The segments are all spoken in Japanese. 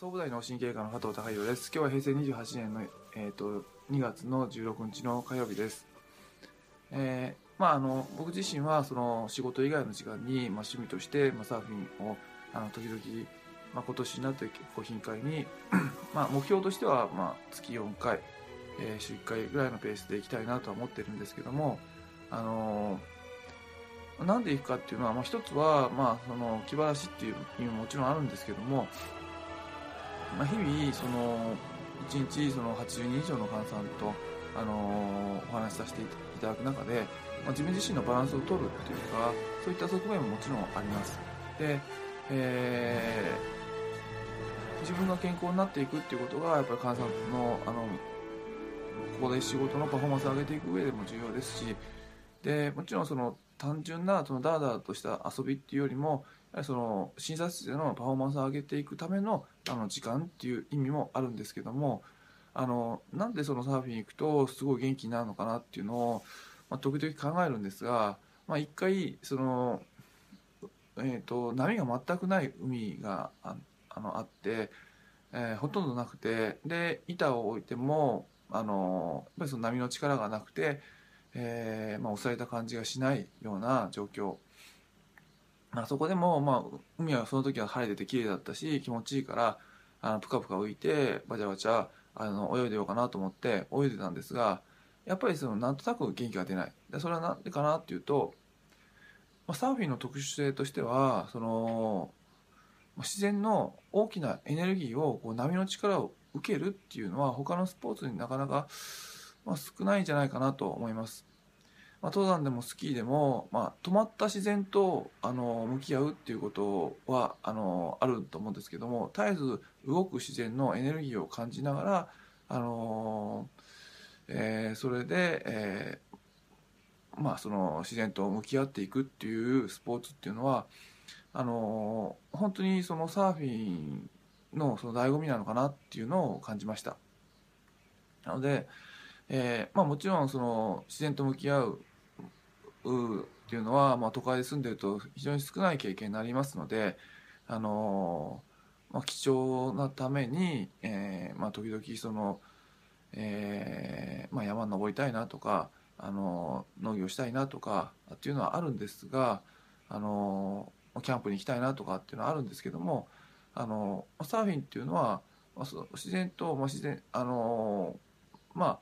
総武大脳神経科の加藤孝弘です。今日は平成28年の、えー、と2月の16日の火曜日です。えーまあ、あの僕自身はその仕事以外の時間に、まあ、趣味として、まあ、サーフィンをあの時々、まあ、今年になって結構頻回にまあ目標としては、まあ、月4回、えー週1回ぐらいのペースで行きたいなとは思ってるんですけども、あのなんで行くかっていうのは、まあ、一つは、まあ、その気晴らしっていう意味ももちろんあるんですけども、まあ、日々その1日その80人以上の患者さんと、あのお話しさせていただく中で、まあ、自分自身のバランスを取るっていうかそういった側面ももちろんあります。で、えー自分が健康になっていくっていうことがやっぱり患者さんのあのここで仕事のパフォーマンスを上げていく上でも重要ですしでもちろんその単純なそのダラダラとした遊びっていうよりもその診察室でのパフォーマンスを上げていくためのあの時間っていう意味もあるんですけどもあのなんでそのサーフィン行くとすごい元気になるのかなっていうのを、まあ、時々考えるんですが、まあ、一回その、えー、と波が全くない海がああのあって、えーほとんどなくてで板を置いてもあのやっぱりその波の力がなくて、えーまあ、押された感じがしないような状況。まあそこでも、まあ、海はその時は晴れてて綺麗だったし気持ちいいからあのプカプカ浮いてバチャバチャあの泳いでようかなと思って泳いでたんですがやっぱりそのなんとなく元気が出ないでそれは何でかなっていうと、まあ、サーフィンの特殊性としてはその自然の大きなエネルギーをこう波の力を受けるっていうのは他のスポーツになかなか、まあ、少ないんじゃないかなと思います。まあ、登山でもスキーでも、まあ、止まった自然とあの向き合うっていうことはあのあると思うんですけども絶えず動く自然のエネルギーを感じながらあの、えーそれで、えーまあ、その自然と向き合っていくっていうスポーツっていうのはあの本当にそのサーフィンのその醍醐味なのかなっていうのを感じました。なので、えーまあ、もちろんその自然と向き合うっていうのは、まあ、都会で住んでると非常に少ない経験になりますので、あのまあ、貴重なために、えーまあ、時々その、えーまあ、山登りたいなとか、あの農業したいなとかっていうのはあるんですが、あのキャンプに行きたいなとかっていうのはあるんですけども、あのサーフィンっていうのは、まあ、自然と、まあ、自然あのまあ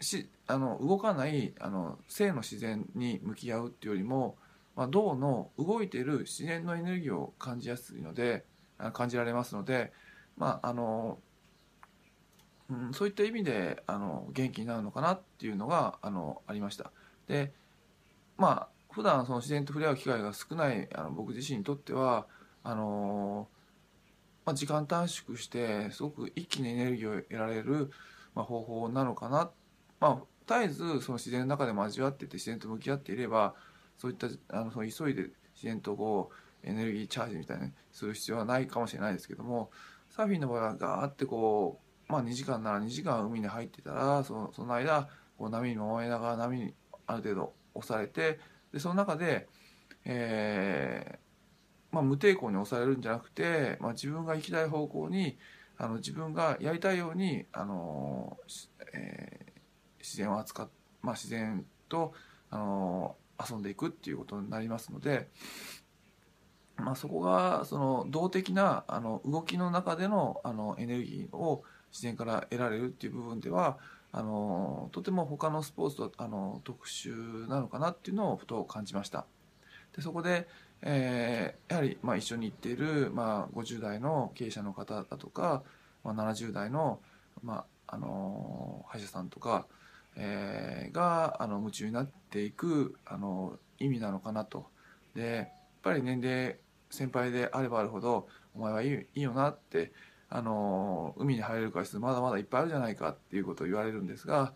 しあの動かないあの生の自然に向き合うっていうよりも、まあ、銅の動いている自然のエネルギーを感じやすいので感じられますので、まああのうん、そういった意味であの元気になるのかなっていうのがあのありました。でまあ普段その自然と触れ合う機会が少ないあの僕自身にとってはあのまあ、時間短縮してすごく一気にエネルギーを得られる、まあ、方法なのかなっ、まあ、絶えずその自然の中でも味わってて自然と向き合っていればそういったあのその急いで自然とこうエネルギーチャージみたいにする必要はないかもしれないですけどもサーフィンの場合はガーってこう、まあ、2時間なら2時間海に入ってたらそのその間こう波に揉めながら波にある程度押されてでその中で、えーまあ、無抵抗に押されるんじゃなくて、まあ、自分が行きたい方向にあの自分がやりたいようにあの、え自然を扱っ、まあ、自然とあの遊んでいくっていうことになりますので、まあ、そこがその動的なあの動きの中でのあのエネルギーを自然から得られるっていう部分ではあのとても他のスポーツとあの特殊なのかなっていうのをふと感じました。でそこで、えーやはり、まあ、一緒に行っている、まあ、50代の経営者の方だとか、まあ、70代の、まあ、あの歯医者さんとか、えーがあの夢中になっていくあの意味なのかなと。でやっぱり年齢先輩であればあるほどお前はいいいいよなってあの海に入れる回数まだまだいっぱいあるじゃないかっていうことを言われるんですが、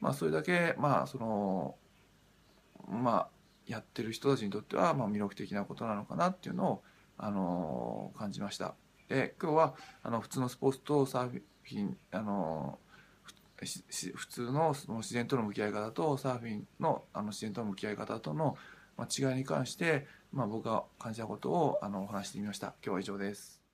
まあ、それだけまあそのまあやってる人たちにとっては、まあ、魅力的なことなのかなっていうのを、あの感じました。で今日はあの普通のスポーツとサーフィン、あの普通のその自然との向き合い方とサーフィンのあの自然との向き合い方との、違いに関して、まあ、僕が感じたことをあのお話してみました。今日は以上です。